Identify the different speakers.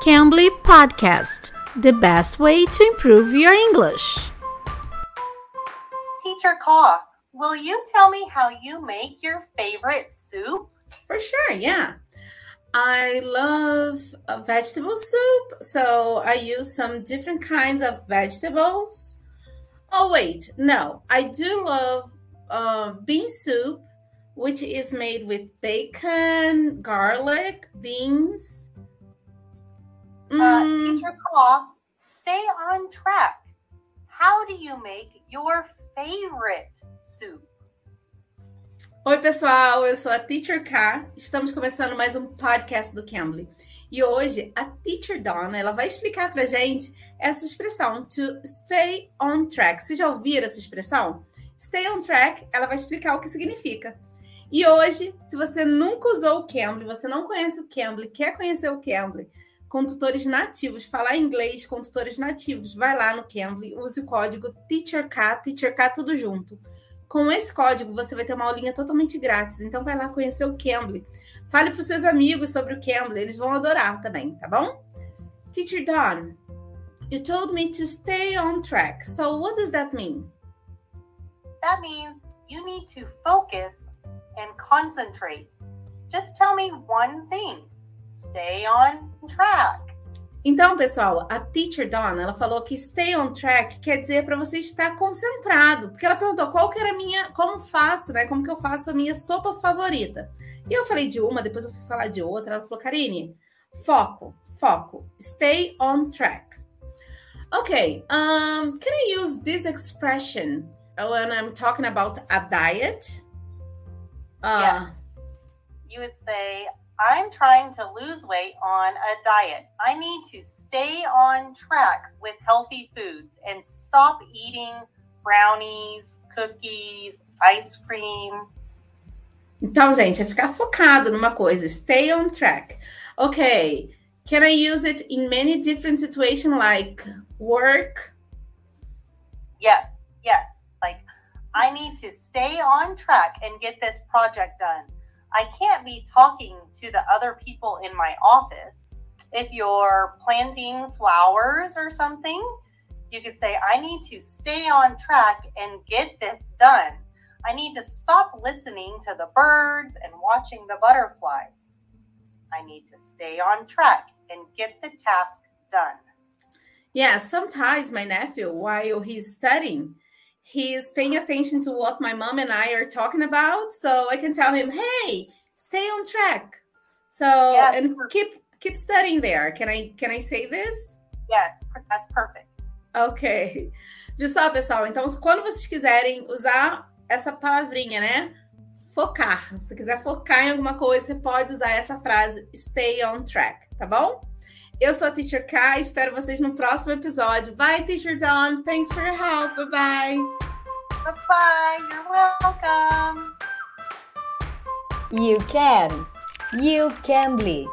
Speaker 1: Cambly Podcast, the best way to improve your English.
Speaker 2: Teacher Kaw, will you tell me how you make your favorite soup?
Speaker 3: For sure, yeah. I love a vegetable soup, so I use some different kinds of vegetables. Oh, wait, no, I do love uh, bean soup, which is made with bacon, garlic, beans,
Speaker 2: Uh,
Speaker 3: Mm,
Speaker 2: Teacher Kaw, stay on track. How do you make your favorite soup?
Speaker 3: Oi, pessoal, eu sou a Teacher K. Estamos começando mais um podcast do Cambly. E hoje a Teacher Donna, ela vai explicar pra gente essa expressão to stay on track. Vocês já ouviram essa expressão? Stay on track, ela vai explicar o que significa. E hoje, se você nunca usou o Cambly, você não conhece o Cambly, quer conhecer o Cambly, com tutores nativos, falar inglês com tutores nativos, vai lá no Cambly, use o código TEACHERK, TEACHERK tudo junto. Com esse código, você vai ter uma aulinha totalmente grátis. Então, vai lá conhecer o Cambly. Fale para os seus amigos sobre o Cambly. Eles vão adorar também, tá bom? Teacher Dawn, you told me to stay on track. So, what does that mean?
Speaker 2: That means you need to focus and concentrate. Just tell me one thing. Stay on track.
Speaker 3: Então, pessoal, a Teacher Dawn, ela falou que stay on track quer dizer para você estar concentrado. Porque ela perguntou qual que era a minha, como faço, né? Como que eu faço a minha sopa favorita? E eu falei de uma, depois eu fui falar de outra. Ela falou, Karine, foco, foco, stay on track. Okay, um, can I use this expression when I'm talking about a diet? Uh,
Speaker 2: Yes. You would say, I'm trying to lose weight on a diet. I need to stay on track with healthy foods and stop eating brownies, cookies, ice cream.
Speaker 3: Então, gente, é ficar focado numa coisa. Stay on track. Okay. Can I use it in many different situations like work?
Speaker 2: Yes, yes. Like, I need to stay on track and get this project done. I can't be talking to the other people in my office. If you're planting flowers or something, you could say, I need to stay on track and get this done. I need to stop listening to the birds and watching the butterflies. I need to stay on track and get the task done.
Speaker 3: Yeah, sometimes my nephew, while he's studying, he's paying attention to what my mom and I are talking about. So I can tell him, hey, stay on track. So
Speaker 2: Yes.
Speaker 3: and keep keep studying there. Can I can I say this?
Speaker 2: Yes, that's perfect.
Speaker 3: Ok. Viu só, pessoal? Então, quando vocês quiserem usar essa palavrinha, né? Focar. Se você quiser focar em alguma coisa, você pode usar essa frase stay on track, tá bom? Eu sou a Teacher K, espero vocês no próximo episódio. Bye, Teacher Dawn. Thanks for your help. Bye bye.
Speaker 2: Bye bye. You're welcome.
Speaker 1: You can. You can be.